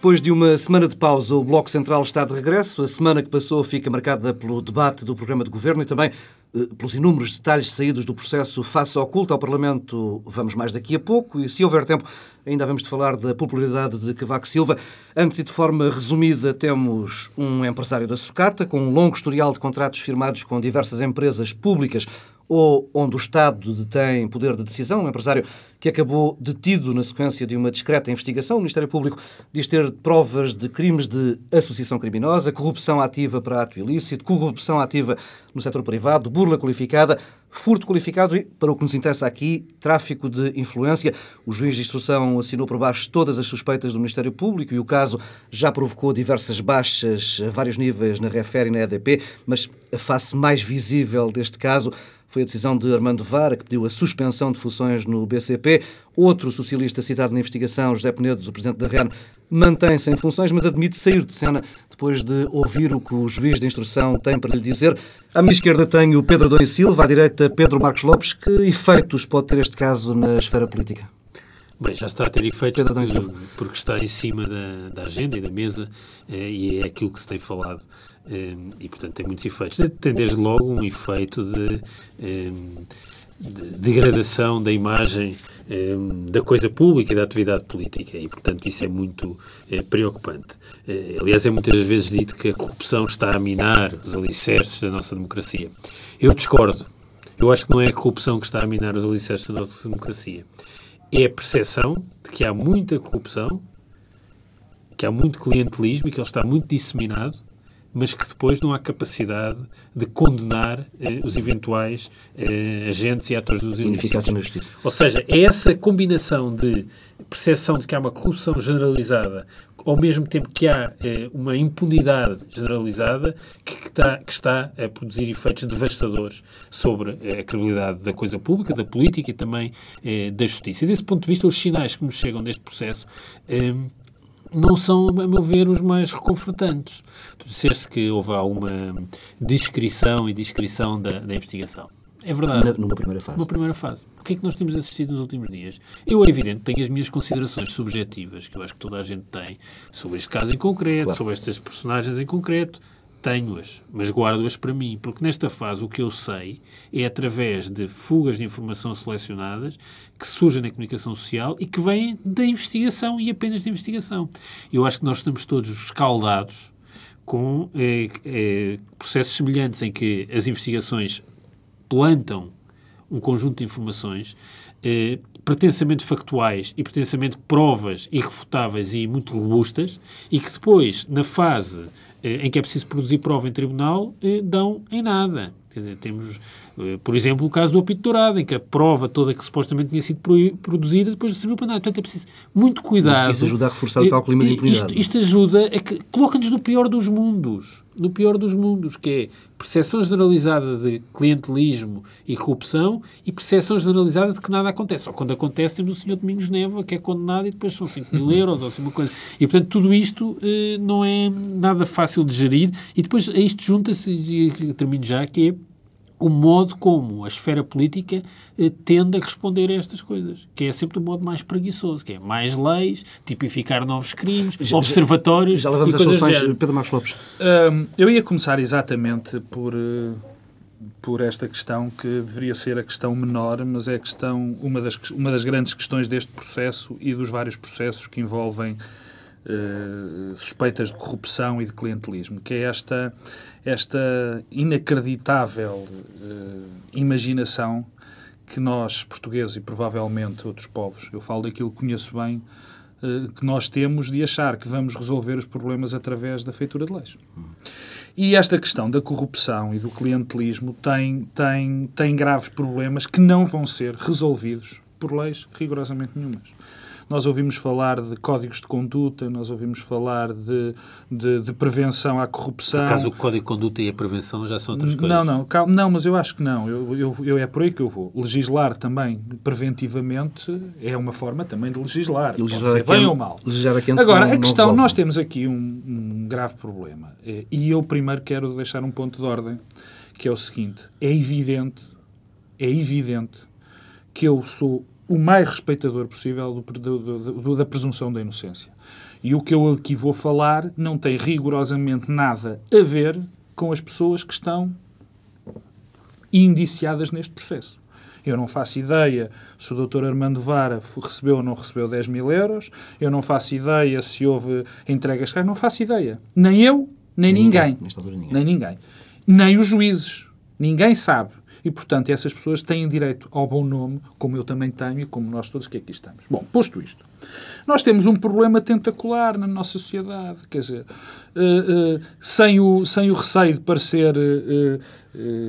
Depois de uma semana de pausa, o Bloco Central está de regresso. A semana que passou fica marcada pelo debate do programa de governo e também eh, pelos inúmeros detalhes saídos do processo face ao culto ao Parlamento. Vamos mais daqui a pouco e, se houver tempo, ainda vamos de falar da popularidade de Cavaco Silva. Antes e de forma resumida, temos um empresário da sucata com um longo historial de contratos firmados com diversas empresas públicas ou onde o Estado detém poder de decisão, um empresário que acabou detido na sequência de uma discreta investigação. O Ministério Público diz ter provas de crimes de associação criminosa, corrupção ativa para ato ilícito, corrupção ativa no setor privado, burla qualificada, furto qualificado e, para o que nos interessa aqui, tráfico de influência. O juiz de instrução assinou por baixo todas as suspeitas do Ministério Público e o caso já provocou diversas baixas a vários níveis na REFER e na EDP, mas a face mais visível deste caso foi a decisão de Armando Vara, que pediu a suspensão de funções no BCP. Outro socialista citado na investigação, José Penedo, o presidente da REN, mantém-se em funções, mas admite sair de cena depois de ouvir o que o juiz de instrução tem para lhe dizer. À minha esquerda tenho Pedro Adões Silva, à direita Pedro Marcos Lopes. Que efeitos pode ter este caso na esfera política? Bem, já está a ter efeitos porque, está em cima da, da agenda e da mesa eh, e é aquilo que se tem falado Ehm, e, portanto, tem muitos efeitos. Tem, desde logo, um efeito de, ehm, de degradação da imagem da coisa pública e da atividade política. E, portanto, isso é muito preocupante. Aliás, é muitas vezes dito que a corrupção está a minar os alicerces da nossa democracia. Eu discordo. Eu acho que não é a corrupção que está a minar os alicerces da nossa democracia. É a percepção de que há muita corrupção, que há muito clientelismo e que ele está muito disseminado mas que depois não há capacidade de condenar eh, os eventuais eh, agentes e atores dos ilícitos. Ou seja, é essa combinação de percepção de que há uma corrupção generalizada, ao mesmo tempo que há eh, uma impunidade generalizada, que, que, está, que, está, a produzir efeitos devastadores sobre eh, a credibilidade da coisa pública, da política e também eh, da justiça. E desse ponto de vista, os sinais que nos chegam deste processo eh, não são, a meu ver, os mais reconfortantes. Tu disseste que houve alguma descrição e descrição da, da investigação. É verdade. Na, numa primeira fase. Numa primeira fase. O que é que nós temos assistido nos últimos dias? Eu, é evidente, tenho as minhas considerações subjetivas, que eu acho que toda a gente tem, sobre este caso em concreto, claro. sobre estas personagens em concreto, tenho-as, mas guardo-as para mim, porque nesta fase o que eu sei é através de fugas de informação selecionadas que surgem na comunicação social e que vêm da investigação e apenas da investigação. Eu acho que nós estamos todos escaldados com eh, eh, processos semelhantes em que as investigações plantam um conjunto de informações eh, pretensamente factuais e pretensamente provas irrefutáveis e muito robustas e que depois, na fase eh, em que é preciso produzir prova em tribunal, eh, dão em nada. Quer dizer, temos, eh, por exemplo, o caso do apito dourado, em que a prova toda que supostamente tinha sido produzida depois serviu para nada. Portanto, é preciso muito cuidado. Isso, ajuda a reforçar o tal clima de impunidade. Isto, isto ajuda a que coloca-nos no pior dos mundos. No pior dos mundos, que é percepção generalizada de clientelismo e corrupção e percepção generalizada de que nada acontece. Só quando acontece temos o senhor Domingos Neva, que é condenado e depois são 5 mil euros ou assim uma coisa. E, portanto, tudo isto eh, não é nada fácil de gerir. E depois a isto junta-se, e termino já, que é o modo como a esfera política eh, tende a responder a estas coisas, que é sempre o modo mais preguiçoso, que é mais leis, tipificar novos crimes, já, observatórios. Já, já levamos as soluções, Pedro Marcos Lopes. Um, eu ia começar exatamente por, uh, por esta questão que deveria ser a questão menor, mas é a questão, uma das, uma das grandes questões deste processo e dos vários processos que envolvem uh, suspeitas de corrupção e de clientelismo, que é esta esta inacreditável uh, imaginação que nós, portugueses e provavelmente outros povos, eu falo daquilo que conheço bem, uh, que nós temos de achar que vamos resolver os problemas através da feitura de leis. E esta questão da corrupção e do clientelismo tem, tem, tem graves problemas que não vão ser resolvidos por leis rigorosamente nenhumas. Nós ouvimos falar de códigos de conduta, nós ouvimos falar de, de, de prevenção à corrupção. Por acaso o código de conduta e a prevenção já são outras coisas? Não, não, calma, não mas eu acho que não. Eu, eu, eu, é por aí que eu vou. Legislar também preventivamente é uma forma também de legislar. E legislar pode ser bem ou mal. Agora, não, a questão, nós temos aqui um, um grave problema. É, e eu primeiro quero deixar um ponto de ordem, que é o seguinte. É evidente, é evidente que eu sou o mais respeitador possível do, do, do, da presunção da inocência. E o que eu aqui vou falar não tem rigorosamente nada a ver com as pessoas que estão indiciadas neste processo. Eu não faço ideia se o Dr. Armando Vara recebeu ou não recebeu 10 mil euros. Eu não faço ideia se houve entregas. Não faço ideia. Nem eu, nem, nem ninguém. ninguém. Nem ninguém. Nem os juízes. Ninguém sabe. E, portanto, essas pessoas têm direito ao bom nome, como eu também tenho e como nós todos que aqui estamos. Bom, posto isto, nós temos um problema tentacular na nossa sociedade, quer dizer, uh, uh, sem, o, sem o receio de parecer uh,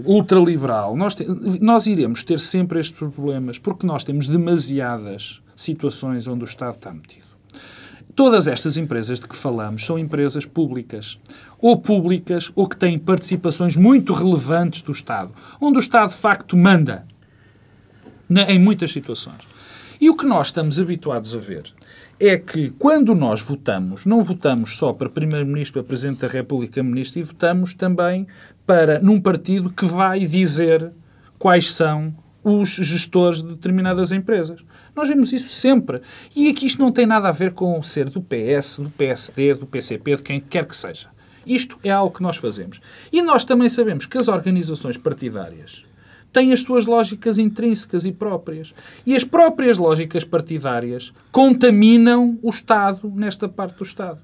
ultraliberal, nós, te, nós iremos ter sempre estes problemas, porque nós temos demasiadas situações onde o Estado está metido. Todas estas empresas de que falamos são empresas públicas, ou públicas, ou que têm participações muito relevantes do Estado, onde o Estado de facto manda em muitas situações. E o que nós estamos habituados a ver é que quando nós votamos, não votamos só para Primeiro-Ministro, para Presidente da República, Ministro, e votamos também para num partido que vai dizer quais são os gestores de determinadas empresas. Nós vemos isso sempre. E aqui isto não tem nada a ver com ser do PS, do PSD, do PCP, de quem quer que seja. Isto é algo que nós fazemos. E nós também sabemos que as organizações partidárias têm as suas lógicas intrínsecas e próprias. E as próprias lógicas partidárias contaminam o Estado nesta parte do Estado.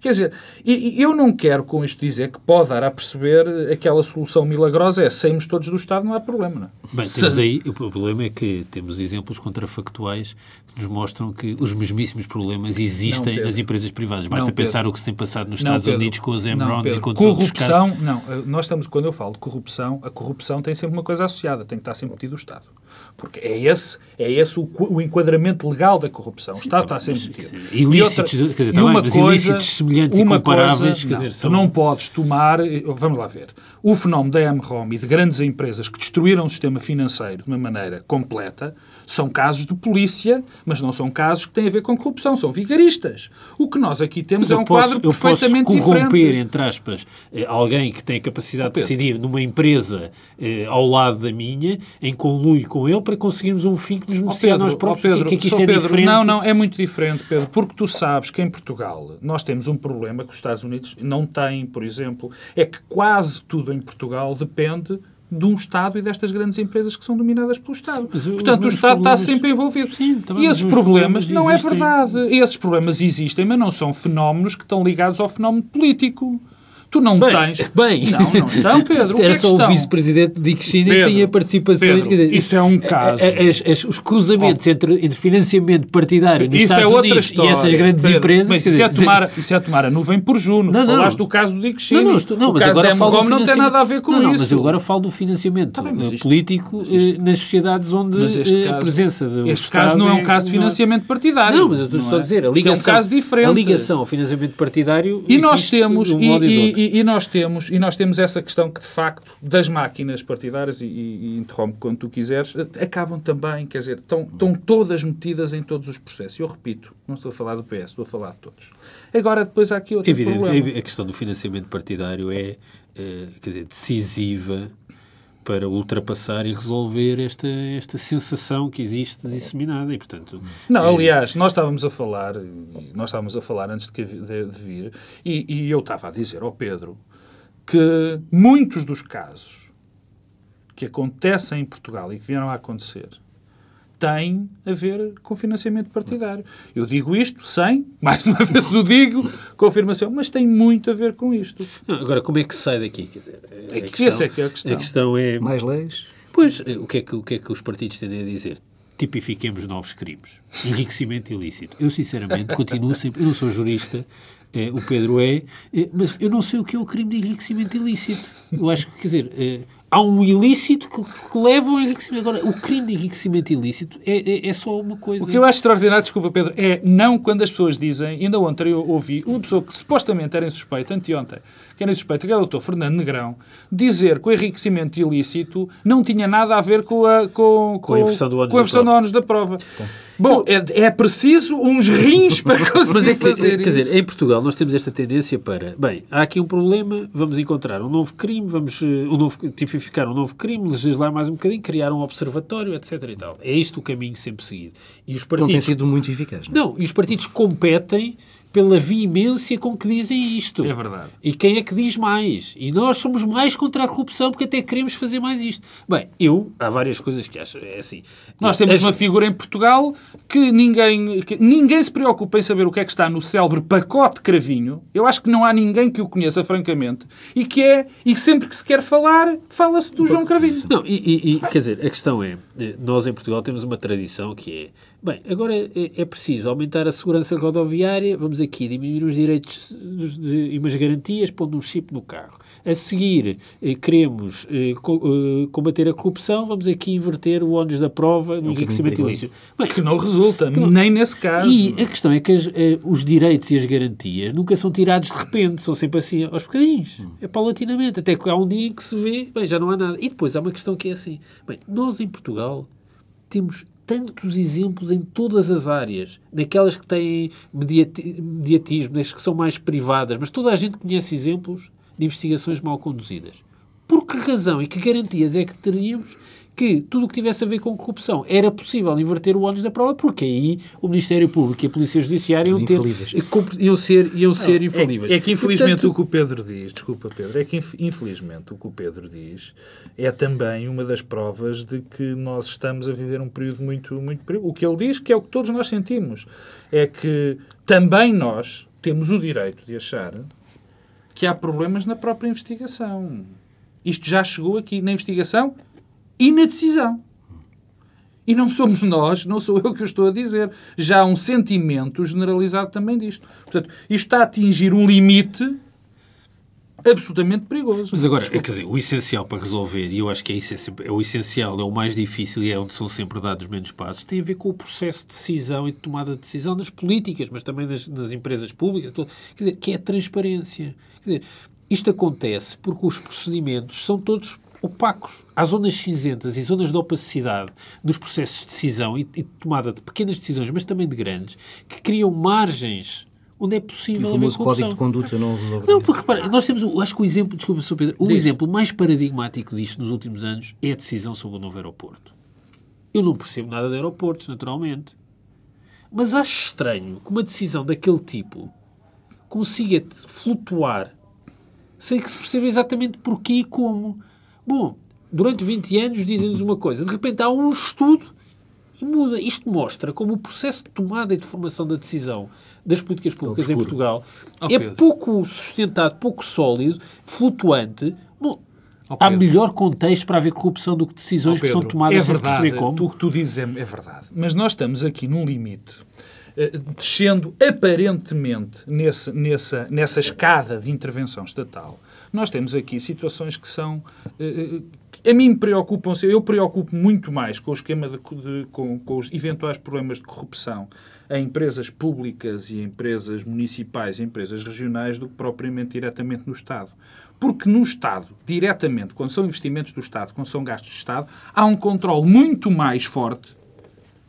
Quer dizer, eu não quero com isto dizer que pode dar a perceber aquela solução milagrosa é saímos todos do Estado, não há problema. Não é? Bem, temos aí, o problema é que temos exemplos contrafactuais que nos mostram que os mesmíssimos problemas existem não, nas empresas privadas. Basta não, pensar o que se tem passado nos Estados Unidos com os Emrons e com corrupção, outros Não, eh, nós estamos, quando eu falo de corrupção, a corrupção tem sempre uma coisa associada, tem que estar sempre metido o Estado. Porque é esse, é esse o, o enquadramento legal da corrupção. O Estado tá está sempre metido. Ilícitos, outra, quer dizer, também, mas coisa, ilícitos semelhantes e comparáveis. Coisa, não, dizer, são... Tu não podes tomar, vamos lá ver, o fenómeno da MROM e de grandes empresas que destruíram o sistema financeiro de uma maneira completa, são casos de polícia, mas não são casos que têm a ver com corrupção, são vigaristas. O que nós aqui temos é um posso, quadro perfeitamente diferente. Eu posso corromper, diferente. entre aspas, eh, alguém que tem a capacidade de decidir numa empresa eh, ao lado da minha, em conluio com ele, para conseguirmos um fim que nos beneficia a nós próprios. Pedro, que, que isto é Pedro, diferente. Não, não, é muito diferente, Pedro, porque tu sabes que em Portugal nós temos um problema que os Estados Unidos não têm, por exemplo, é que quase tudo em Portugal depende de um Estado e destas grandes empresas que são dominadas pelo Estado. Sim, Portanto, o Estado está sempre envolvido. Sim, e esses problemas, problemas não é verdade. Esses problemas existem, mas não são fenómenos que estão ligados ao fenómeno político. Tu não bem, tens. Bem, não, não estão, Pedro. Era é só o vice-presidente de China que tinha participações. Pedro, dizer, isso é um caso. As, as, os cruzamentos entre, entre, financiamento partidário nos isso é Estados é Unidos história. e essas grandes Pedro, empresas. Mas isso, é tomar, isso é tomar a nuvem por Juno. Não, não. Falaste do caso do Dick Cheney. Não, não, estou, não o mas caso agora falo do não tem nada a ver com não, não, isso. Mas eu agora falo do financiamento tá bem, isto, político isto, eh, nas sociedades onde eh, a presença do Este caso não é um caso de financiamento partidário. Não, mas eu estou só a dizer. A ligação, é um caso diferente. A ligação ao financiamento partidário. E nós temos. E nós temos. E nós temos essa questão que, de facto, das máquinas partidárias, e, e, e interrompe quando tu quiseres, acabam também, quer dizer, estão, estão todas metidas em todos os processos. Eu repito, não estou a falar do PS, estou a falar de todos. Agora, depois há aqui outro Evidente, problema. A questão do financiamento partidário é, é quer dizer, decisiva para ultrapassar e resolver esta, esta sensação que existe disseminada e, portanto... Não, é... aliás, nós estávamos a falar, nós estávamos a falar antes de, de, de vir, e, e, eu estava a dizer ao Pedro que muitos dos casos que acontecem em Portugal e que vieram a acontecer têm a ver com financiamento partidário. Eu digo isto sem, mais uma vez o digo, confirmação, mas tem muito a ver com isto. Não, agora, como é que se sai daqui? Quer dizer, a, é que questão, é que é a questão. A questão é... Mais leis? Pois, o que, é que, o que é que os partidos tendem a dizer? Tipifiquemos novos crimes. Enriquecimento ilícito. Eu, sinceramente, continuo sempre... Eu não sou jurista, é, o Pedro é, é, mas eu não sei o que é o crime de enriquecimento ilícito. Eu acho que, quer dizer, é, há um ilícito que, que, leva ao enriquecimento. Agora, o crime de enriquecimento ilícito é, é, é, só uma coisa. O que eu acho extraordinário, desculpa, Pedro, é não quando as pessoas dizem, ainda ontem eu ouvi uma pessoa que supostamente era insuspeita, anteontem, que era suspeito, que era o Dr. Fernando Negrão, dizer que o enriquecimento ilícito não tinha nada a ver com a, com, com, com a inversão do ónus, da, da, da prova. Bom, é, é preciso uns rins para conseguir Mas é que, fazer Quer dizer, em Portugal nós temos esta tendência para, bem, há aqui um problema, vamos encontrar um novo crime, vamos uh, um novo, tipificar um novo crime, legislar mais um bocadinho, criar um observatório, etc. E tal. É este o caminho sempre seguido. E os partidos... Não tem sido muito eficaz. Não, não e os partidos competem pela veemência com que dizem isto. É verdade. E quem é que diz mais? E nós somos mais contra a corrupção porque até queremos fazer mais isto. Bem, eu, há várias coisas que acho. É assim. Nós temos uma figura em Portugal que ninguém, que ninguém se preocupa em saber o que é que está no célebre pacote cravinho. Eu acho que não há ninguém que o conheça, francamente. E que é, e sempre que se quer falar, fala-se do João Cravinho. Não, e, e, quer dizer, a questão é, nós em Portugal temos uma tradição que é, bem, agora é, é preciso aumentar a segurança rodoviária, vamos aqui diminuir os direitos e umas garantias pondo um chip no carro. A seguir, eh, queremos eh, co eh, combater a corrupção, vamos aqui inverter o ónus da prova no é enriquecimento ilícito. Mas que não resulta, que não... nem nesse caso. E a questão é que as, os direitos e as garantias nunca são tirados de repente, são sempre assim, aos bocadinhos. Hum. É paulatinamente, até que há um dia em que se vê, bem, já não há nada. E depois há uma questão que é assim, bem, nós em Portugal temos tantos exemplos em todas as áreas, naquelas que têm mediatismo, nas que são mais privadas, mas toda a gente conhece exemplos de investigações mal conduzidas. Por que razão e que garantias é que teríamos que tudo o que tivesse a ver com corrupção era possível inverter o ônus da prova, porque aí o Ministério Público e a Polícia Judiciária iam, ter, iam ser, iam ser não, infalíveis. É, é, que infelizmente Portanto, o que o Pedro diz, desculpa Pedro, é que infelizmente o que o Pedro diz é também uma das provas de que nós estamos a viver um período muito, muito perigoso. O que ele diz, que é o que todos nós sentimos, é que também nós temos o direito de achar que há problemas na própria investigação. Isto já chegou aqui na investigação e na decisão. E não somos nós, não sou eu que o estou a dizer. Já há um sentimento generalizado também disto. Portanto, isto está a atingir um limite absolutamente perigoso. Mas agora, quer dizer, o essencial para resolver, e eu acho que é, é o essencial, é o mais difícil e é onde são sempre dados menos passos, tem a ver com o processo de decisão e de tomada de decisão nas políticas, mas também nas, nas empresas públicas, todo, quer dizer, que é a transparência. Quer dizer, isto acontece porque os procedimentos são todos opacos. Há zonas cinzentas e zonas de opacidade nos processos de decisão e, e tomada de pequenas decisões, mas também de grandes, que criam margens onde é possível o famoso código de conduta não resolve. Não, porque repara, nós temos, acho que o exemplo, desculpa, Sr. Pedro, o Diz. exemplo mais paradigmático disto nos últimos anos é a decisão sobre o novo aeroporto. Eu não percebo nada de aeroportos, naturalmente. Mas acho estranho que uma decisão daquele tipo consiga flutuar sem que se perceba exatamente porquê e como. Bom, durante 20 anos dizem-nos uma coisa, de repente há um estudo e muda. Isto mostra como o processo de tomada e de formação da decisão das políticas públicas em Portugal oh, é pouco sustentado, pouco sólido, flutuante. Bom, oh, há melhor contexto para haver corrupção do que decisões oh, que são tomadas é verdade, sem perceber como. O que tu dizes é, é verdade. Mas nós estamos aqui num limite eh, descendo aparentemente nesse, nessa, nessa escada de intervenção estatal, nós temos aqui situações que são. A mim preocupam Eu preocupo muito mais com o esquema de, de com, com, os eventuais problemas de corrupção em empresas públicas e empresas municipais e empresas regionais do que propriamente diretamente no Estado. Porque no Estado, diretamente, quando são investimentos do Estado, quando são gastos do Estado, há um controle muito mais forte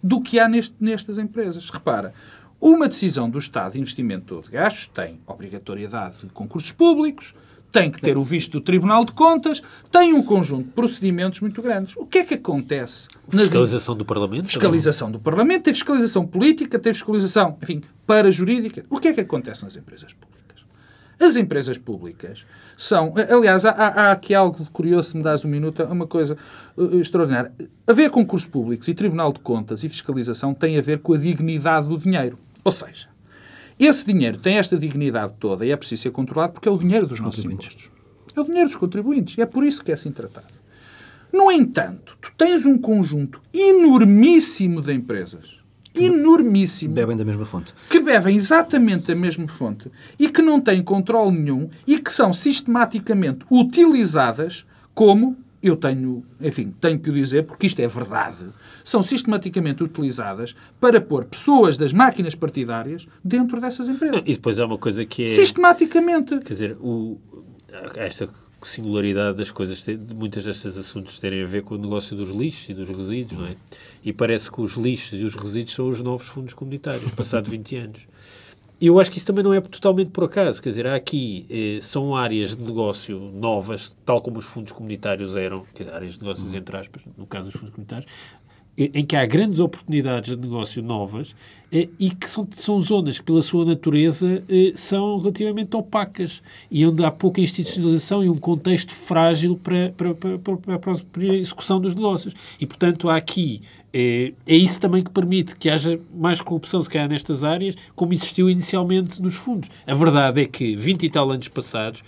do que há neste, nestas empresas. Repara, uma decisão do Estado de investimento de gastos tem obrigatoriedade de concursos públicos, tem que ter o visto do Tribunal de Contas, tem um conjunto de procedimentos muito grandes. O que é que acontece? Fiscalização do Parlamento? Fiscalização do Parlamento, tem fiscalização política, tem fiscalização, enfim, para jurídica. O que é que acontece nas empresas públicas? As empresas públicas são. Aliás, há, há aqui algo curioso, se me dás um minuto, é uma coisa uh, extraordinária. Haver concursos públicos e Tribunal de Contas e fiscalização tem a ver com a dignidade do dinheiro. Ou seja, esse dinheiro tem esta dignidade toda e é preciso ser controlado porque é o dinheiro dos nossos impostos. É o dinheiro dos contribuintes. E é por isso que é assim tratado. No entanto, tu tens um conjunto enormíssimo de empresas enormíssimo. Bebem da mesma fonte. Que bebem exatamente da mesma fonte e que não têm controle nenhum e que são sistematicamente utilizadas como eu tenho, enfim, tenho que o dizer porque isto é verdade, são sistematicamente utilizadas para pôr pessoas das máquinas partidárias dentro dessas empresas. E depois há uma coisa que é... Sistematicamente. Quer dizer, o, esta singularidade das coisas, de muitas destes assuntos terem a ver com o negócio dos lixos e dos resíduos, não é? E parece que os lixos e os resíduos são os novos fundos comunitários, passado 20 anos. E eu acho que isso também não é totalmente por acaso, quer dizer, há aqui, eh, são áreas de negócio novas, tal como os fundos comunitários eram, áreas de negócios uhum. entre aspas, no caso dos fundos comunitários, em que há grandes oportunidades de negócio novas eh, e que são, são zonas que, pela sua natureza, eh, são relativamente opacas e onde há pouca institucionalização e um contexto frágil para, para, para, para, a execução dos negócios. E, portanto, há aqui. É, é isso também que permite que haja mais corrupção, se calhar, nestas áreas, como existiu inicialmente nos fundos. A verdade é que, 20 e tal anos passados,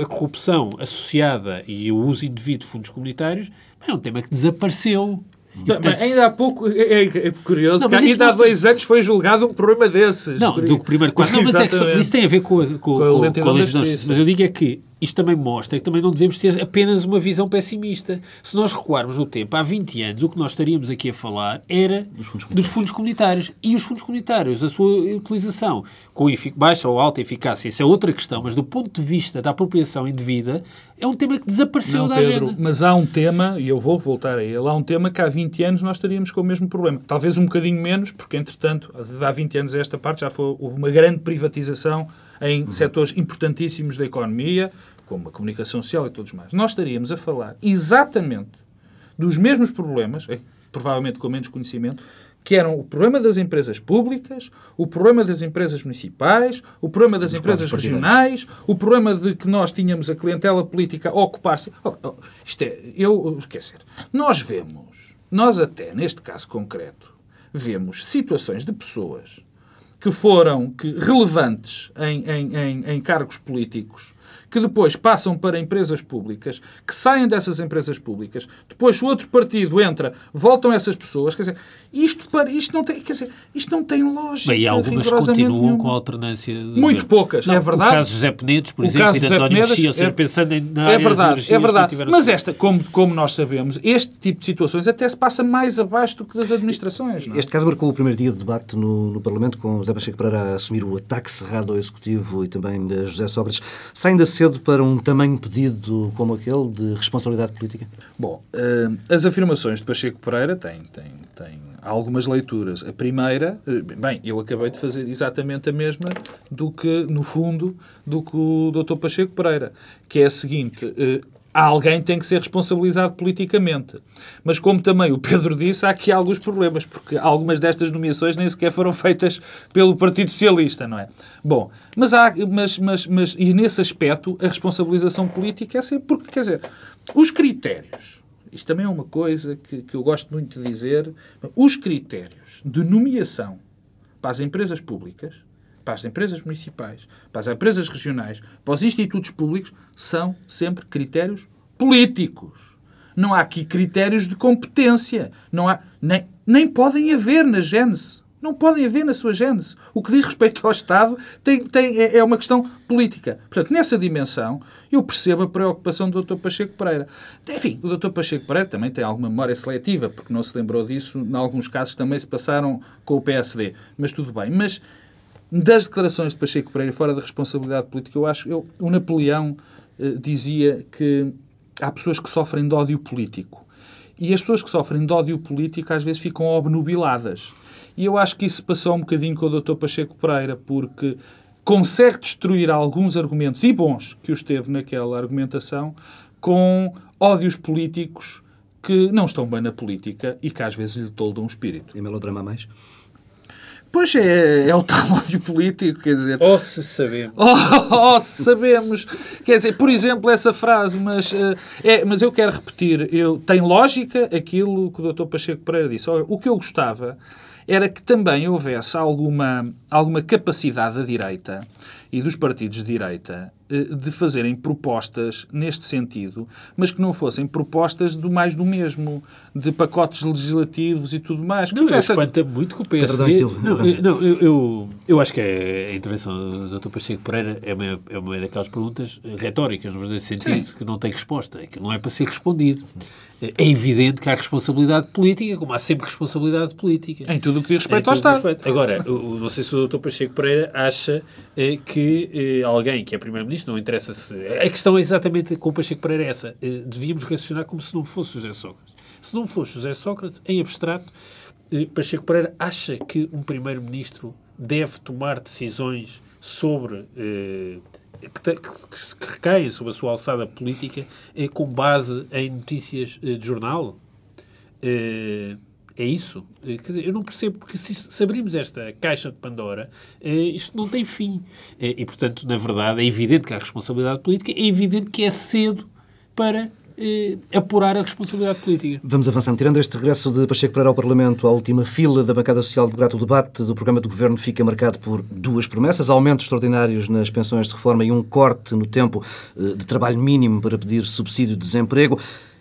a corrupção associada e o uso indevido de fundos comunitários é um tema que desapareceu mas ainda há pouco, é, é, é curioso, não, que ainda há dois anos foi julgado um problema desses. Não, do primeiro quadro. Não, mas é que isso tem a ver com, com, com, com a lentidão Mas eu digo é que isto também mostra que também não devemos ter apenas uma visão pessimista. Se nós recuarmos no tempo, há 20 anos, o que nós estaríamos aqui a falar era dos fundos, dos fundos comunitários. E os fundos comunitários, a sua utilização com baixa ou alta eficácia, isso é outra questão, mas do ponto de vista da apropriação indevida, é um tema que desapareceu não, da Pedro, agenda. Mas há um tema, e eu vou voltar a ele, há um tema que há 20 anos nós estaríamos com o mesmo problema. Talvez um bocadinho menos, porque entretanto, há 20 anos a esta parte já foi, houve uma grande privatização em uhum. setores importantíssimos da economia, como a comunicação social e todos mais, nós estaríamos a falar exatamente dos mesmos problemas, eh, provavelmente com menos conhecimento, que eram o problema das empresas públicas, o problema das empresas municipais, o problema das empresas regionais, o problema de que nós tínhamos a clientela política a ocupar-se. Oh, oh, isto é, eu, quer dizer, nós vemos, nós até neste caso concreto, vemos situações de pessoas que foram que, relevantes em, em, em, em cargos políticos que depois passam para empresas públicas, que saem dessas empresas públicas, depois o outro partido entra, voltam essas pessoas, quer dizer, isto, para, isto, não, tem, quer dizer, isto não tem lógica. Bem, e algumas continuam nenhuma. com a alternância. Muito poucas, não, é verdade. O caso de José Penedos, por o exemplo, e de António Mexia, é, pensando em, na é verdade, é verdade. Mas esta, como, como nós sabemos, este tipo de situações até se passa mais abaixo do que das administrações. Não? É? Este caso marcou o primeiro dia de debate no, no Parlamento, com José Pacheco Pereira a assumir o ataque cerrado ao Executivo e também de José Sócrates. Está ainda cedo para um tamanho pedido como aquele de responsabilidade política? Bom, uh, as afirmações de Pacheco Pereira têm, têm, têm algumas leituras. A primeira, eh, bem, eu acabei de fazer exatamente a mesma do que, no fundo, do que o Dr. Pacheco Pereira, que é a seguinte: uh, alguém tem que ser responsabilizado politicamente. Mas como também o Pedro disse, há aqui alguns problemas, porque algumas destas nomeações nem sequer foram feitas pelo Partido Socialista, não é? Bom, mas há, mas, mas, mas e nesse aspecto a responsabilização política é sempre porque, quer dizer, os critérios, isto também é uma coisa que, que eu gosto muito de dizer, os critérios de nomeação para as empresas públicas para as empresas municipais, para as empresas regionais, para os institutos públicos, são sempre critérios políticos. Não há aqui critérios de competência. Não há, nem, nem podem haver na gênese. Não podem haver na sua gênese. O que diz respeito ao Estado tem, tem, é, é uma questão política. Portanto, nessa dimensão, eu percebo a preocupação do Dr. Pacheco Pereira. Enfim, o Dr. Pacheco Pereira também tem alguma memória seletiva, porque não se lembrou disso. Em alguns casos também se passaram com o PSD. Mas tudo bem. Mas das declarações de Pacheco Pereira fora da responsabilidade política, eu acho eu, o Napoleão eh, dizia que há pessoas que sofrem de ódio político. E as pessoas que sofrem de ódio político às vezes ficam obnubiladas. E eu acho que isso passou um bocadinho com o Dr. Pacheco Pereira, porque consegue destruir alguns argumentos, e bons, que os teve naquela argumentação, com ódios políticos que não estão bem na política e que às vezes lhe toldam o espírito. E melodrama mais? Pois é, é o tal ódio político, quer dizer. Ou se sabemos. Oh, oh, se sabemos. quer dizer, por exemplo, essa frase, mas, uh, é, mas eu quero repetir, eu, tem lógica aquilo que o Dr. Pacheco Pereira disse. O que eu gostava era que também houvesse alguma, alguma capacidade da direita e dos partidos de direita de fazerem propostas neste sentido, mas que não fossem propostas do mais do mesmo, de pacotes legislativos e tudo mais. Não, essa... espanta muito que o PSD... Não, não eu, eu, eu, acho que a intervenção do Dr. Pacheco Pereira é uma, é uma daquelas perguntas retóricas, no verdadeiro sentido, Sim. que não tem resposta, que não é para ser respondido. É evidente que há responsabilidade política, como há sempre responsabilidade política. Em tudo o que diz respeito ao Estado. Respeito. Agora, não sei se o Dr. Pacheco Pereira acha eh, que eh, alguém que é Primeiro-Ministro ministro, não interessa se... A questão é exatamente com o Pacheco Pereira essa. Eh, devíamos racionar como se não fosse José Sócrates. Se não fosse José Sócrates, em abstrato, eh, Pacheco Pereira acha que um primeiro-ministro deve tomar decisões sobre... Que, que, recaem sobre a sua alçada política eh, com base em notícias eh, de jornal? Eh, é isso? Quer dizer, eu não percebo, porque se, se abrirmos esta caixa de Pandora, eh, isto não tem fim. Eh, e, portanto, na verdade, é evidente que há responsabilidade política, é evidente que é cedo para eh, apurar a responsabilidade política. Vamos avançando. Tirando este regresso de Pacheco Pereira ao Parlamento, a última fila da bancada social-democrata, o debate do programa do Governo fica marcado por duas promessas, aumentos extraordinários nas pensões de reforma e um corte no tempo eh, de trabalho mínimo para pedir subsídio de desemprego.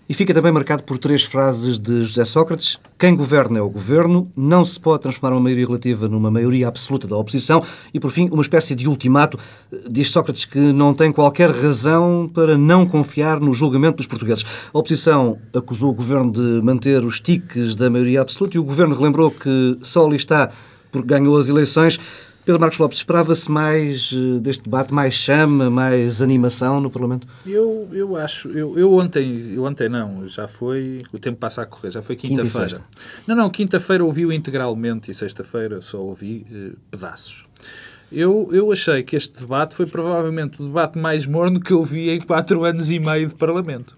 E fica também marcado por três frases de José Sócrates: quem governa é o governo, não se pode transformar uma maioria relativa numa maioria absoluta da oposição, e por fim, uma espécie de ultimato. Diz Sócrates que não tem qualquer razão para não confiar no julgamento dos portugueses. A oposição acusou o governo de manter os tiques da maioria absoluta e o governo relembrou que só ali está porque ganhou as eleições. Pedro Marcos Lopes, esperava-se mais eh, deste debate, mais chama, mais animação no Parlamento? Eu, eu acho, eu, eu ontem, eu ontem não, já foi, o tempo passa a correr, já foi quinta-feira. Quinta não, não, quinta-feira ouvi-o integralmente e sexta-feira só ouvi eh, pedaços. Eu, eu achei que este debate foi provavelmente o debate mais morno que eu vi em quatro anos e meio de Parlamento.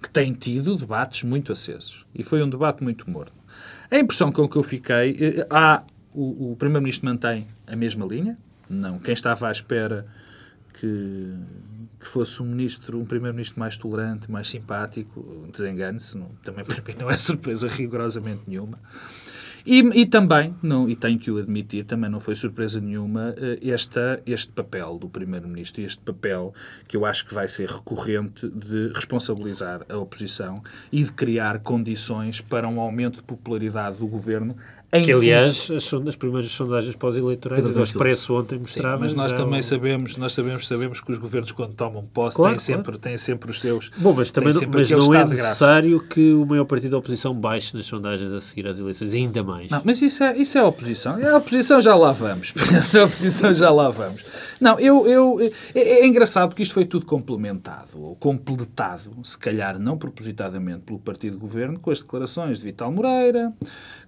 Que tem tido debates muito acesos. E foi um debate muito morno. A impressão com que eu fiquei... Eh, há o, o Primeiro-Ministro mantém a mesma linha. Não, quem estava à espera que, que fosse um ministro, um primeiro-ministro mais tolerante, mais simpático, desengane-se, também para mim não é surpresa rigorosamente nenhuma. E, e, também, não, e tenho que o admitir, também não foi surpresa nenhuma eh, esta, este papel do Primeiro-Ministro, este papel que eu acho que vai ser recorrente de responsabilizar a oposição e de criar condições para um aumento de popularidade do governo em que, aliás, as, as primeiras sondagens pós-eleitorais, o Expresso ontem mostrava... Sim, mas nós também sabemos, nós sabemos, sabemos que os governos, quando tomam posse, claro, têm, claro. sempre, têm sempre os seus... Bom, mas também não, mas não é necessário que o maior partido da oposição baixe nas sondagens a seguir às eleições, ainda mais. Não, mas isso é, isso é a oposição. A oposição já lá vamos. a oposição já lá vamos. Não, eu, eu, é, é engraçado porque isto foi tudo complementado, ou completado, se calhar não propositadamente pelo partido de governo, com as declarações de Vital Moreira,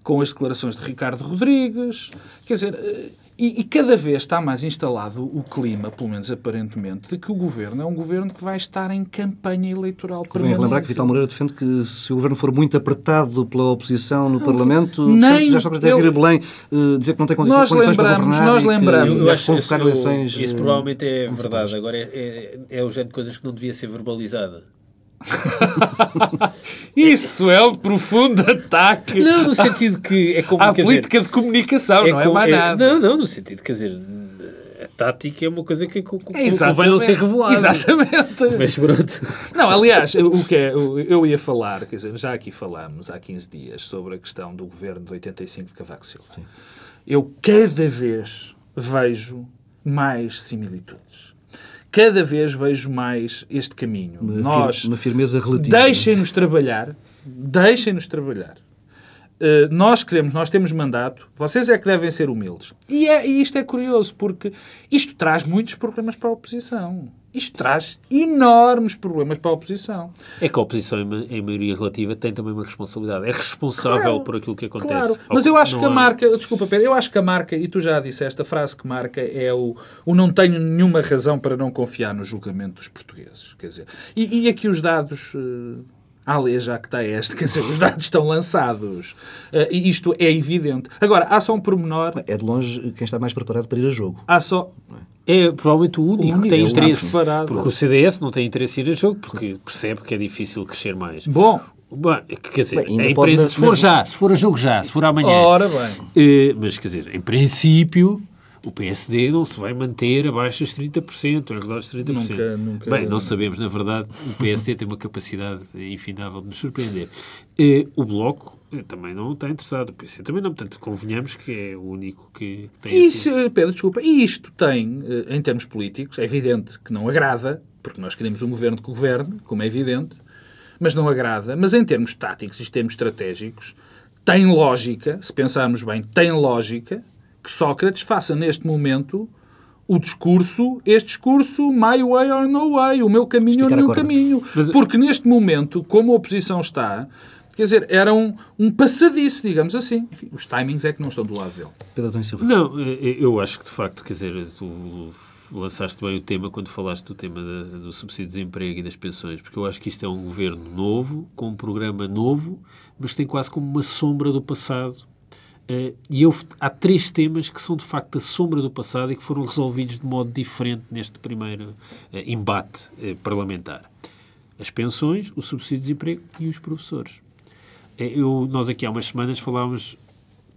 com as declarações de Ricardo Rodrigues. Quer dizer, eh, e, e, cada vez está mais instalado o clima, pelo menos aparentemente, de que o governo é um governo que vai estar em campanha eleitoral permanente. Convém lembrar que Vital Moreira defende que se o governo for muito apertado pela oposição no não, Parlamento, nem, já só que deve ir a Belém uh, dizer que não tem condições, condições para governar nós lembramos, eu acho convocar isso, eleições. Isso provavelmente é verdade. Agora é, é, é o género de coisas que não devia ser verbalizada. Isso é um profundo ataque. Não, no sentido que é como. A política dizer, de comunicação, é não é mais é, nada. Não, não, no sentido, quer dizer, a tática é uma coisa que é, vai não ser revelada. Exatamente. Mas pronto. Não, aliás, o que é, eu ia falar, quer dizer, já aqui falámos há 15 dias sobre a questão do governo de 85 de Cavaco Silva. Sim. Eu cada vez vejo mais similitudes cada vez vejo mais este caminho. Uma, Nós, uma firmeza relativa. Deixem-nos trabalhar, deixem-nos trabalhar. Uh, nós queremos, nós temos mandato, vocês é que devem ser humildes. E, é, e isto é curioso, porque isto traz muitos problemas para a oposição. Isto traz enormes problemas para a oposição. É que a oposição, em maioria relativa, tem também uma responsabilidade. É responsável claro, por aquilo que acontece. Claro. Mas eu acho que a marca, desculpa Pedro, eu acho que a marca, e tu já disseste, a frase que marca é o, o não tenho nenhuma razão para não confiar no julgamento dos portugueses. Quer dizer, e, e aqui os dados. Uh, a lei já que está este, quer dizer, os dados estão lançados. Uh, e isto é evidente. Agora, há só um pormenor. É de longe quem está mais preparado para ir a jogo. Há só. É provavelmente o único, que tem interesse. Porque o CDS não tem interesse em ir a jogo, porque percebe que é difícil crescer mais. Bom, Bom, quer dizer, bem, a empresa, se for já, se for a jogo já, se for amanhã. Ora bem. Uh, mas, quer dizer, em princípio, o PSD não se vai manter abaixo dos 30%, ou redor dos 30%. Nunca, nunca... Bem, não sabemos, na verdade, o PSD tem uma capacidade infindável de nos surpreender. E, o Bloco eh, também não está interessado, o PSD também não, portanto, convenhamos que é o único que, que tem... Isso, assim. Pedro, desculpa, e isto tem, eh, em termos políticos, é evidente que não agrada, porque nós queremos um governo que governe, como é evidente, mas não agrada, mas em termos táticos e termos estratégicos, tem lógica, se pensarmos bem, tem lógica que Sócrates faça neste momento o discurso, este discurso, my way or no way, o meu caminho ou nenhum caminho. Mas... Porque neste momento, como a oposição está, quer dizer, era um, um passadiço, digamos assim. Enfim, os timings é que não estão do lado dele. Pedro Silva. Não, eh, eh, eu acho que de facto, quer dizer, tu lançaste bem o tema quando falaste do tema da, do subsídio de desemprego e das pensões, porque eu acho que isto é um governo novo, com um programa novo, mas tem quase como uma sombra do passado Uh, e há três temas que são de facto a sombra do passado e que foram resolvidos de modo diferente neste primeiro uh, embate uh, parlamentar: as pensões, o subsídio de desemprego e os professores. eu, nós aqui há umas semanas falávamos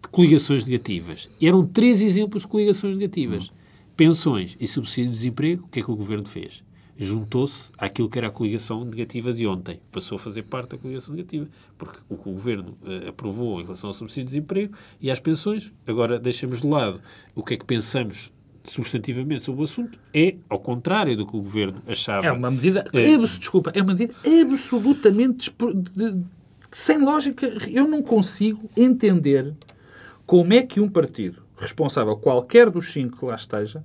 de coligações negativas. E eram três exemplos de coligações negativas: uhum. pensões e subsídio de desemprego. O que é que o governo fez? Juntou-se àquilo que era a coligação negativa de ontem. Passou a fazer parte da coligação negativa, porque o que o Governo uh, aprovou em relação ao subsídio de desemprego e às pensões, agora deixamos de lado o que é que pensamos substantivamente sobre o assunto, é ao contrário do que o Governo achava. É uma medida, é, desculpa, é uma medida absolutamente de, sem lógica. Eu não consigo entender como é que um partido responsável, qualquer dos cinco que lá esteja,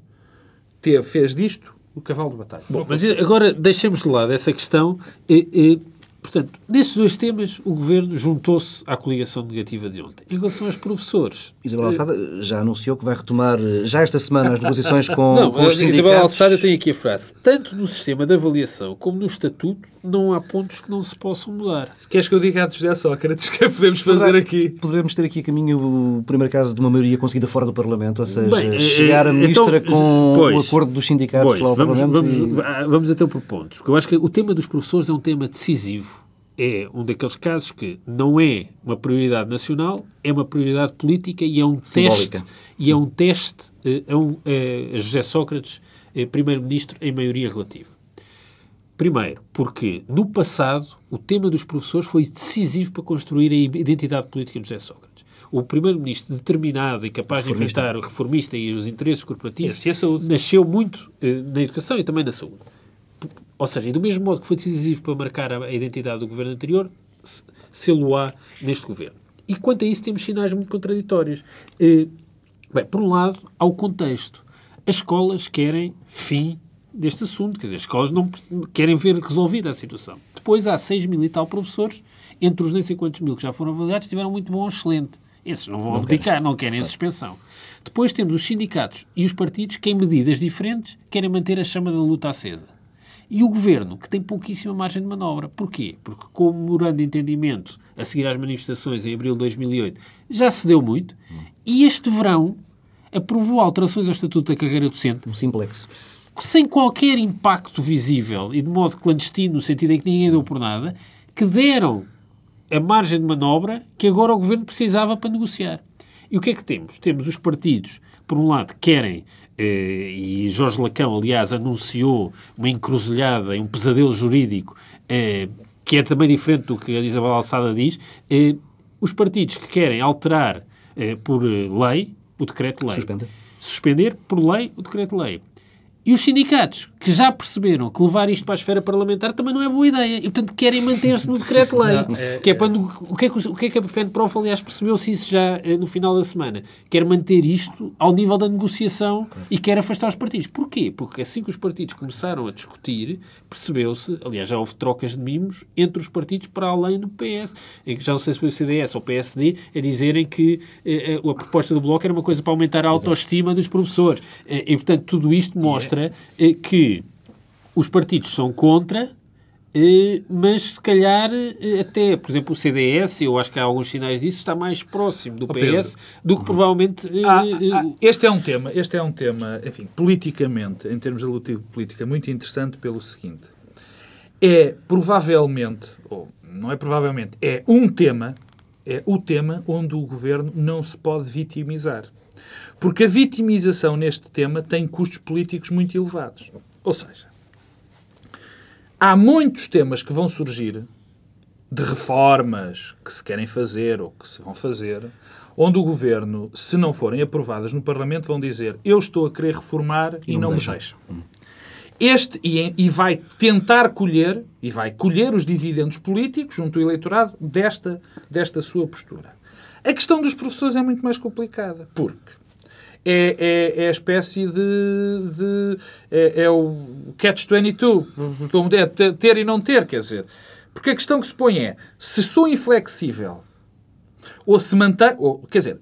teve, fez disto o cavalo de batalha. Bom, mas agora deixemos de lado essa questão. E, e, portanto, nesses dois temas, o Governo juntou-se à coligação negativa de ontem. Em relação aos professores... Isabel Alçada já anunciou que vai retomar já esta semana as negociações com, Não, com os sindicatos. Isabel Alçada tem aqui a frase. Tanto no sistema de avaliação como no estatuto, não há pontos que não se possam mudar. Queres que eu diga a José Sócrates que podemos fazer aqui? Podemos ter aqui a caminho o primeiro caso de uma maioria conseguida fora do Parlamento, ou seja, Bem, eh, chegar a ministra então, com pois, o acordo dos sindicatos pois, lá vamos, vamos, e... vamos até por pontos, porque eu acho que o tema dos professores é um tema decisivo. É um daqueles casos que não é uma prioridade nacional, é uma prioridade política e é um Simbólica. teste e é um teste a, um, a José Sócrates, primeiro-ministro em maioria relativa. Primeiro, porque no passado o tema dos professores foi decisivo para construir a identidade política de José Sócrates. O primeiro-ministro determinado e capaz de enfrentar o reformista e os interesses corporativos nasceu muito eh, na educação e também na saúde. Ou seja, e do mesmo modo que foi decisivo para marcar a, a identidade do governo anterior, sê-lo-á neste governo. E quanto a isso temos sinais muito contraditórios. Eh, bem, por um lado, há o contexto. As escolas querem fim deste assunto. Quer dizer, as escolas não querem ver resolvida a situação. Depois há 6 mil e tal professores, entre os nem sei quantos mil que já foram avaliados, tiveram muito bom ou excelente. Esses não vão não abdicar, querem. não querem a suspensão. Depois temos os sindicatos e os partidos que, em medidas diferentes, querem manter a chama da luta acesa. E o governo, que tem pouquíssima margem de manobra. Porquê? Porque, com o memorando de entendimento a seguir às manifestações em abril de 2008, já se deu muito, e este verão aprovou alterações ao Estatuto da Carreira Docente. Um simplex sem qualquer impacto visível e de modo clandestino, no sentido em que ninguém deu por nada, que deram a margem de manobra que agora o governo precisava para negociar. E o que é que temos? Temos os partidos, por um lado, querem, eh, e Jorge Lacão, aliás, anunciou uma encruzilhada, um pesadelo jurídico, eh, que é também diferente do que a Isabel Alçada diz, eh, os partidos que querem alterar por lei o decreto-lei. Suspender por lei o decreto-lei. E os sindicatos, que já perceberam que levar isto para a esfera parlamentar também não é boa ideia. E, portanto, querem manter-se no decreto-lei. É, que é, para, o, que é que, o que é que a FENPROF, aliás, percebeu-se isso já eh, no final da semana? Quer manter isto ao nível da negociação e quer afastar os partidos. Porquê? Porque assim que os partidos começaram a discutir, percebeu-se, aliás, já houve trocas de mimos entre os partidos para além do PS. Em que já não sei se foi o CDS ou o PSD a dizerem que eh, eh, a proposta do Bloco era uma coisa para aumentar a autoestima dos professores. Eh, e, portanto, tudo isto mostra mostra eh, que os partidos são contra, eh, mas se calhar eh, até, por exemplo, o CDS, eu acho que há alguns sinais disso, está mais próximo do PS do que provavelmente... Ah, ah, este é um tema, este é um tema, enfim, politicamente, em termos de luta política, muito interessante pelo seguinte. É provavelmente, ou não é provavelmente, é um tema, é o tema onde o governo não se pode vitimizar. Porque a vitimização neste tema tem custos políticos muito elevados. Ou seja, há muitos temas que vão surgir de reformas que se querem fazer ou que se vão fazer, onde o governo, se não forem aprovadas no Parlamento, vão dizer eu estou a querer reformar e não, não me deixam. Este, e, e, vai tentar colher, e vai colher os dividendos políticos junto ao eleitorado desta, desta sua postura. A questão dos professores é muito mais complicada, porque é, é, é a espécie de. de é, é o catch-22. É ter e não ter, quer dizer. Porque a questão que se põe é: se sou inflexível ou se mantém. Ou, quer dizer,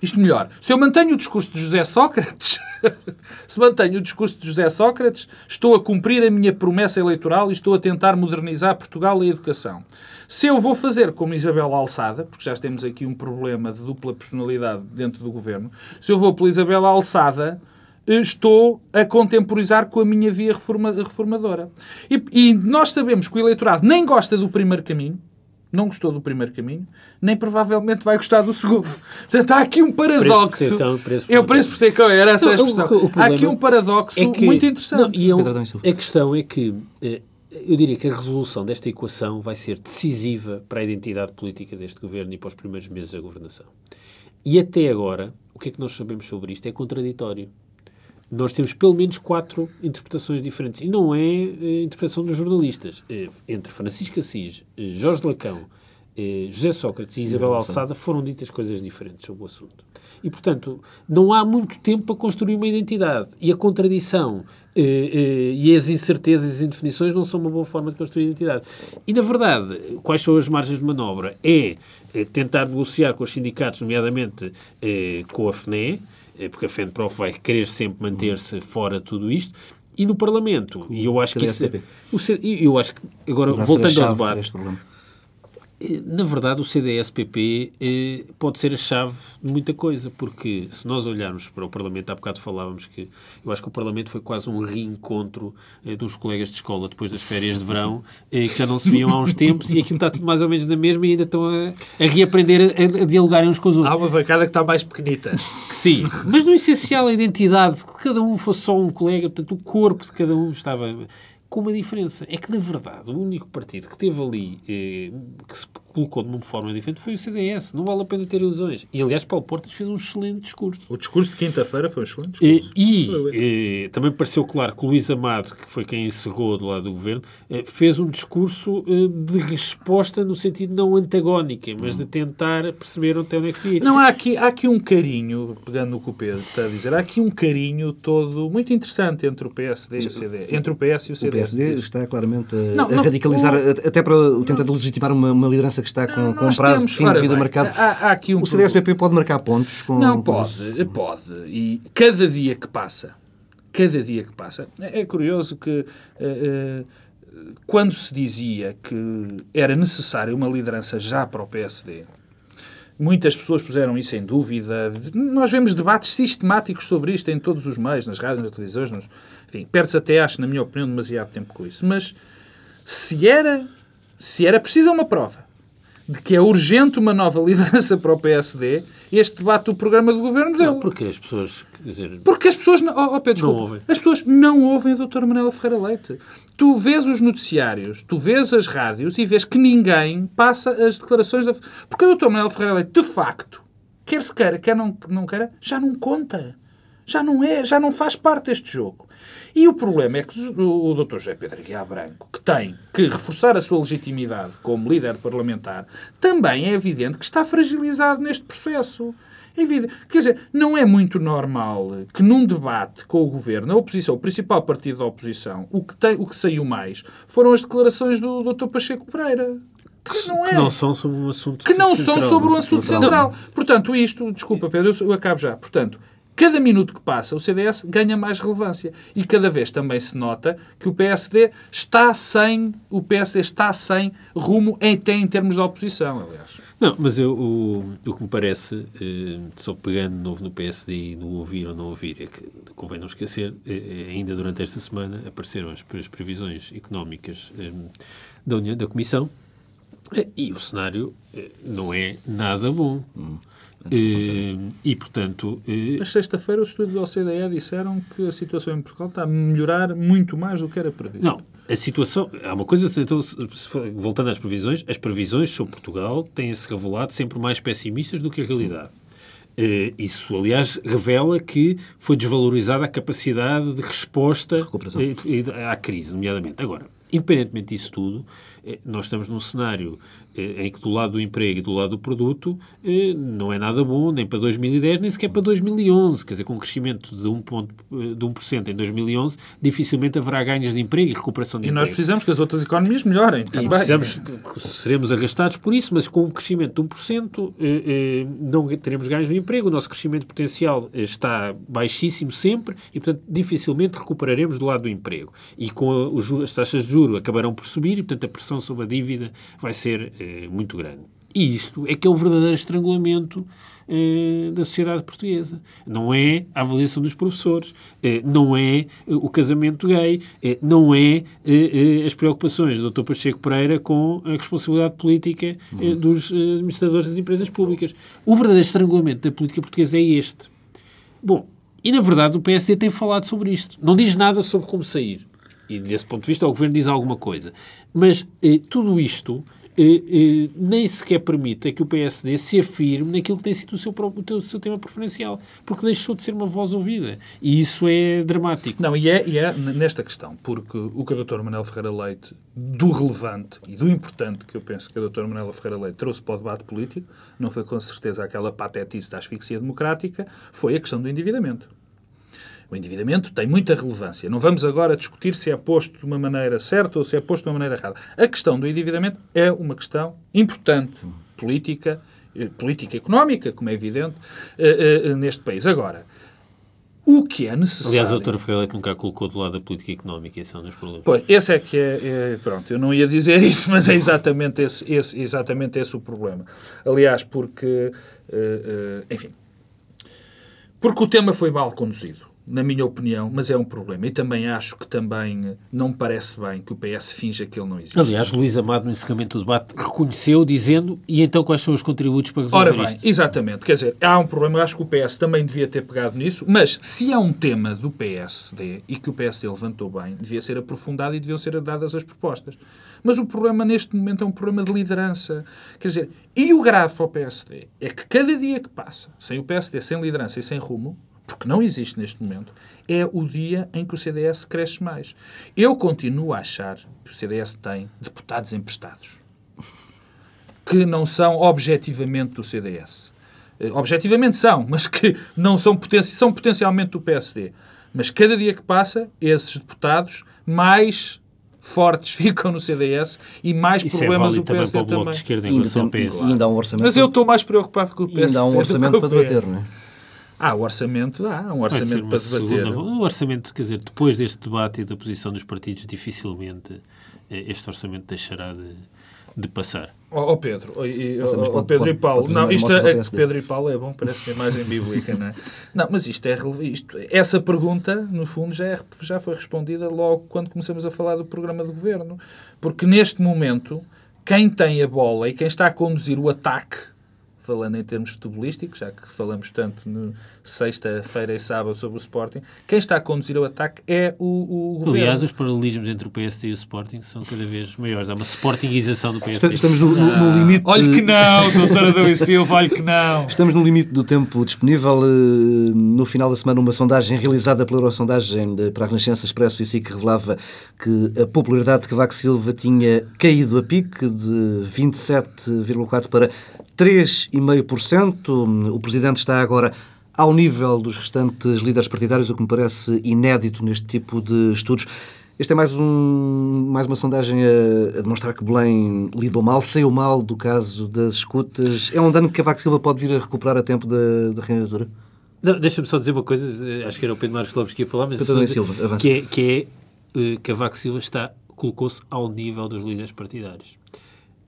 isto melhor. Se eu mantenho o discurso de José Sócrates, se mantenho o discurso de José Sócrates, estou a cumprir a minha promessa eleitoral e estou a tentar modernizar Portugal e a educação. Se eu vou fazer como Isabel Alçada, porque já temos aqui um problema de dupla personalidade dentro do governo, se eu vou pela Isabel Alçada, estou a contemporizar com a minha via reforma, reformadora. E, e nós sabemos que o eleitorado nem gosta do primeiro caminho, não gostou do primeiro caminho, nem provavelmente vai gostar do segundo. Portanto, há aqui um paradoxo. Preço cão, preço por ter cão, era essa a expressão. O, o há aqui um paradoxo é que, muito interessante. Não, e é um, a questão é que eh, eu diria que a resolução desta equação vai ser decisiva para a identidade política deste governo e para os primeiros meses da governação. E até agora, o que é que nós sabemos sobre isto? É contraditório nós temos pelo menos quatro interpretações diferentes. E não é a eh, interpretação dos jornalistas. Eh, entre Francisco Assis, eh, Jorge Lacão, José Sócrates e Isabel Alçada foram ditas coisas diferentes sobre o assunto. E, portanto, não há muito tempo para construir uma identidade. E a contradição e as incertezas e indefinições não são uma boa forma de construir identidade. E, na verdade, quais são as margens de manobra? É tentar negociar com os sindicatos, nomeadamente com a FNE, é porque a FENPROF vai querer sempre manter-se fora de tudo isto, e no Parlamento. E eu acho que isso, eu acho que agora voltando ao debate, eh, na verdade, o CDS-PP eh, pode ser a chave de muita coisa, porque se nós olharmos para o Parlamento, há bocado falávamos que eu acho que o Parlamento foi quase um reencontro eh, dos colegas de escola depois das férias de verão, eh, que já não se viam há uns tempos, e aquilo está tudo mais ou menos na mesma e ainda estão a, a reaprender a, a, dialogarem uns com os outros. Há uma bancada que está mais pequenita. Que sim, mas no essencial a identidade, que cada um fosse só um colega, portanto o corpo de cada um estava com uma diferença. É que, na verdade, o único partido que teve ali, eh, que se colocou de uma forma diferente, foi o CDS. Não vale a pena ter ilusões. E, aliás, Paulo Portas fez um excelente discurso. O discurso de quinta-feira foi um excelente discurso. E, e eh, também pareceu claro que o Luís Amado, que foi quem encerrou do lado do governo, eh, fez um discurso eh, de resposta no sentido não antagónica, mas de tentar perceber onde é que ia. Não, há aqui, há aqui um carinho, pegando no que o Pedro está a dizer, há aqui um carinho todo muito interessante entre o PSD e o CD. Entre o PS e o CD. O PSD está claramente a, não, não, radicalizar, o... até para tentar legitimar uma, uma liderança que está com, com um prazo temos, de fim de vida bem, marcado. Há, há aqui um o CDSPP pode marcar pontos? Com, não, pode, pode. E cada dia que passa, cada dia que passa, é, é curioso que... Uh, uh, quando se dizia que era necessária uma liderança já para o PSD, muitas pessoas puseram isso em dúvida. Nós vemos debates sistemáticos sobre isto em todos os meios, nas rádios, nas televisões, nos... enfim, perdes até, acho, na minha opinião, demasiado tempo com isso. Mas se era, se era precisa uma prova de que é urgente uma nova liderança para o PSD, este debate do programa do governo deu. Não, porque as pessoas. Dizer, porque as pessoas. Não, oh, Pedro, desculpa, não ouvem. As pessoas não ouvem a doutora Manela Ferreira Leite. Tu vês os noticiários, tu vês as rádios e vês que ninguém passa as declarações da. Porque a doutora Manela Ferreira Leite, de facto, quer se queira, quer não, não queira, já não conta. Já não é, já não faz parte deste jogo. E o problema é que o Dr. José Pedro Aguiar Branco, que tem que reforçar a sua legitimidade como líder parlamentar, também é evidente que está fragilizado neste processo. É evidente. Quer dizer, não é muito normal que num debate com o governo, a oposição, o principal partido da oposição, o que, tem, o que saiu mais foram as declarações do Dr. Pacheco Pereira. Que não, é. que não são sobre um assunto Que não central, são sobre um assunto central. Não. Portanto, isto, desculpa Pedro, eu acabo já. Portanto, Cada minuto que passa, o CDS ganha mais relevância. E cada vez também se nota que o PSD está sem, o PSD está sem rumo até em termos de oposição, aliás. Não, mas eu, o, o que me parece, eh, só pegando de novo no PSD e no ouvir ou não ouvir, é que convém não esquecer, eh, eh, ainda durante esta semana apareceram as, as previsões económicas eh, da, União, da Comissão e o cenário eh, não é nada bom. Hum. E, e, portanto... Mas sexta-feira os estudos da OCDE disseram que a situação em Portugal está a melhorar muito mais do que era previsto. Não, a situação... Há uma coisa, então, voltando às previsões, as previsões sobre Portugal têm-se revelado sempre mais pessimistas do que a realidade. Uh, isso, aliás, revela que foi desvalorizada a capacidade de resposta de à crise, nomeadamente. Agora, independentemente disso tudo, nós estamos num cenário eh, em que do lado do emprego e do lado do produto eh, não é nada bom, nem para 2010, nem sequer para 2011. Quer dizer, com um crescimento de 1%, ponto, de 1% em 2011, dificilmente haverá ganhos de emprego e recuperação de e emprego. nós precisamos que as outras economias melhorem também. Precisamos, seremos arrastados por isso, mas com um crescimento de 1%, não teremos ganhos de emprego. O nosso crescimento potencial está baixíssimo sempre e, portanto, dificilmente recuperaremos do lado do emprego. E com as taxas de juros acabarão por subir e, portanto, a pressão sobre a dívida vai ser eh, muito grande. E isto é que é o verdadeiro estrangulamento eh, da sociedade portuguesa. Não é a avaliação dos professores, eh, não é eh, o casamento gay, eh, não é eh, as preocupações do Dr. Pacheco Pereira com a responsabilidade política dos administradores das empresas públicas. O verdadeiro estrangulamento da política portuguesa é este. Bom, e na verdade o PSD tem falado sobre isto. Não diz nada sobre como sair. E desse ponto de vista o Governo diz alguma coisa. Mas eh, tudo isto eh, eh, nem sequer permite que o PSD se afirme naquilo que tem sido o seu, próprio, o seu tema preferencial, porque deixou de ser uma voz ouvida. E isso é dramático. Não, e é, e é nesta questão, porque o que o Dr. Manuel Ferreira Leite, do relevante e do importante que eu penso que o Dr. Manuel Ferreira Leite trouxe para o debate político, não foi com certeza aquela patetice da asfixia democrática, foi a questão do endividamento. O endividamento tem muita relevância. Não vamos agora discutir se é posto de uma maneira certa ou se é posto de uma maneira errada. A questão do endividamento é uma questão importante, política, eh, política económica, como é evidente, eh, eh, neste país. Agora, o que é necessário... Aliás, a doutora Ferreira Leite nunca colocou do lado da política económica, esse é um dos problemas. Pois, esse é que é, é, Pronto, eu não ia dizer isso, mas é exatamente esse, esse exatamente esse o problema. Aliás, porque... Uh, uh, enfim... Porque o tema foi mal conduzido na minha opinião, mas é um problema. E também acho que também não parece bem que o PS finja que ele não existe. Aliás, Luís Amado, no encerramento do debate, reconheceu, dizendo, e então quais são os contributos para resolver Ora bem, isto? exatamente. Quer dizer, há um problema, eu acho que o PS também devia ter pegado nisso, mas se há um tema do PSD e que o PSD levantou bem, devia ser aprofundado e deviam ser dadas as propostas. Mas o problema neste momento é um problema de liderança. Quer dizer, e o grave para o PSD é que cada dia que passa, sem o PSD, sem liderança e sem rumo, porque não existe neste momento, é o dia em que o CDS cresce mais. Eu continuo a achar que o CDS tem deputados emprestados que não são objetivamente do CDS. Eh, objetivamente são, mas que não são, poten são potencialmente do PSD. Mas cada dia que passa, esses deputados mais fortes ficam no CDS e mais Isso problemas é o PSD também. Para o bloco também. De esquerda em relação ao PS. Ainda há um orçamento. Mas eu estou mais preocupado com o PSD. E ainda há um orçamento para debater, não é? Há o orçamento, há um orçamento para debater. Segunda, o orçamento, quer dizer, depois deste debate e da posição dos partidos, dificilmente eh, este orçamento deixará de, de passar. Ó oh, Pedro, oh, oh, oh, Pedro e Paulo, não, isto é, é Pedro e Paulo é bom, parece uma imagem bíblica, não é? Não, mas isto é isto, essa pergunta, no fundo, já, é, já foi respondida logo quando começamos a falar do programa de governo, porque neste momento quem tem a bola e quem está a conduzir o ataque falando em termos futebolísticos, já que falamos tanto no sexta-feira e sábado sobre o Sporting, quem está a conduzir o ataque é o, o governo. Aliás, os paralelismos entre o PSD e o Sporting são cada vez maiores. Há uma Sportingização do PSD. Estamos no, no, no limite... Olha que não, doutora Dom Silva, olha que não. Estamos no limite do tempo disponível. Eh, no final da semana, uma sondagem realizada pela Eurosondagem para a Renascença Expresso e SIC revelava que a popularidade de Cavaco Silva tinha caído a pique de 27,4% para 3,5%. O Presidente está agora ao nível dos restantes líderes partidários, o que me parece inédito neste tipo de estudos. Esta é mais, um, mais uma sondagem a, a, demonstrar que Belém lidou mal, saiu mal do caso das escutas. É um dano que Cavaco Silva pode vir a recuperar a tempo da, da? Deixa-me só dizer uma coisa, eh, acho que era o Pedro Marcos Lopes que ia falar, mas Pedro Silva, avança. que é, que é uh, Cavaco Silva está, colocou-se ao nível dos líderes partidários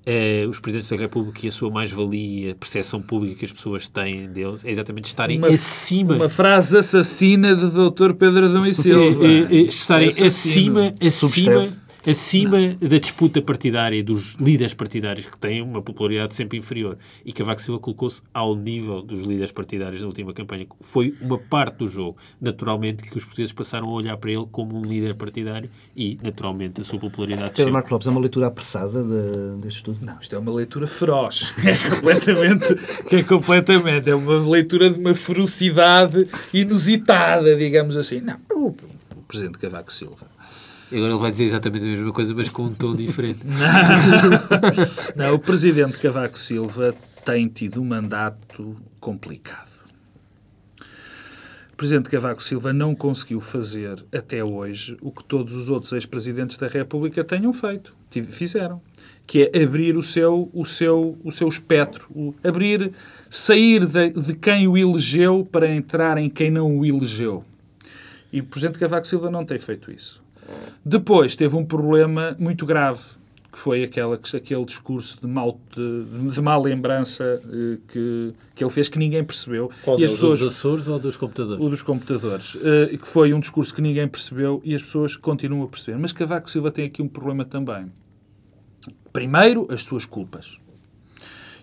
é, os presidentes da República e a sua mais-valia, a percepção pública que as pessoas têm deles, é exatamente estarem uma, acima. Uma frase assassina de Dr. Pedro Adão e Silva. É, é, estarem acima, acima acima não. da disputa partidária dos líderes partidários que têm uma popularidade sempre inferior. E Cavaco Silva colocou-se ao nível dos líderes partidários na última campanha. Foi uma parte do jogo, naturalmente, que os portugueses passaram a olhar para ele como um líder partidário e, naturalmente, a sua popularidade Pedro Marcos Lopes, é uma leitura apressada de, deste estudo? Não, isto é uma leitura feroz. É completamente, que é completamente, é uma leitura de uma ferocidade inusitada, digamos assim. Não, o, o Presidente Cavaco Silva E agora ele vai dizer exatamente a mesma coisa, mas com um tom diferente. Não, não o presidente Cavaco Silva tem tido um mandato complicado. O presidente Cavaco Silva não conseguiu fazer até hoje o que todos os outros ex-presidentes da República tenham feito, fizeram, que é abrir o seu, o seu, o seu espectro, o, abrir, sair de, de quem o elegeu para entrar em quem não o elegeu. E o presidente Cavaco Silva não tem feito isso. Depois teve um problema muito grave que foi aquela, aquele discurso de, mal, de, de má lembrança eh, que, que ele fez que ninguém percebeu. Qual e as pessoas, dos Açores ou dos computadores? O dos computadores. Eh, que foi um discurso que ninguém percebeu e as pessoas continuam a perceber. Mas Cavaco Silva tem aqui um problema também. Primeiro, as suas culpas.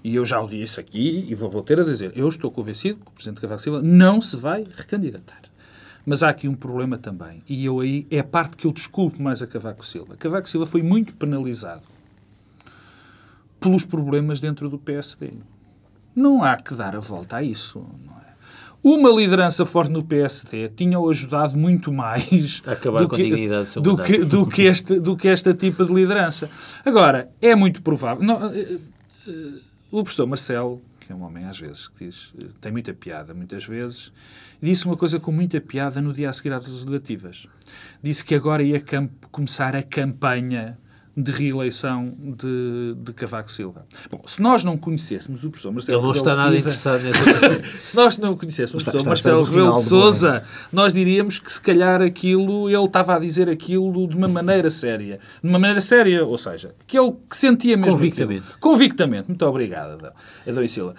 E eu já o disse aqui e vou voltar a dizer. Eu estou convencido que o Presidente Cavaco Silva não se vai recandidatar. Mas há aqui um problema também. E eu aí é a parte que eu desculpo mais a Cavaco Silva. Cavaco Silva foi muito penalizado pelos problemas dentro do PSD. Não há que dar a volta a isso. É? Uma liderança forte no PSD tinha-o ajudado muito mais acabar do que, do, do que, do, que este, do que este tipo de liderança. Agora, é muito provável. Não, eh, eh, o professor Marcelo, que é um homem às vezes que diz, eh, tem muita piada muitas vezes, disse uma coisa com muita piada no dia a seguir às legislativas. Disse que agora ia começar a campanha de reeleição de, de Cavaco Silva. Bom, se nós não conhecêssemos o professor Marcelo Ele não está nada interessado nessa Se nós não conhecêssemos o professor Marcelo Rebelo de Sousa, nós diríamos que se calhar aquilo, ele estava a dizer aquilo de uma maneira séria. De uma maneira séria, ou seja, que ele que sentia mesmo Convictamente. Aquilo. Convictamente. Muito obrigado, Adão e Silva.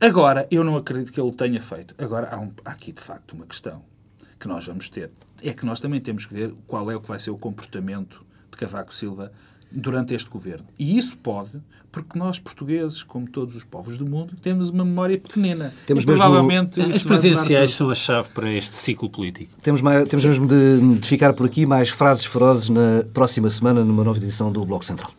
Agora, eu não acredito que ele tenha feito. Agora, há, um, há aqui, de facto, uma questão que nós vamos ter. É que nós também temos que ver qual é o que vai ser o comportamento de Cavaco Silva durante este governo. E isso pode, porque nós, portugueses, como todos os povos do mundo, temos uma memória pequenina. Temos e provavelmente mesmo... As presidenciais são a chave para este ciclo político. Temos, mais, temos mesmo de, de ficar por aqui mais frases ferozes na próxima semana numa nova edição do Bloco Central.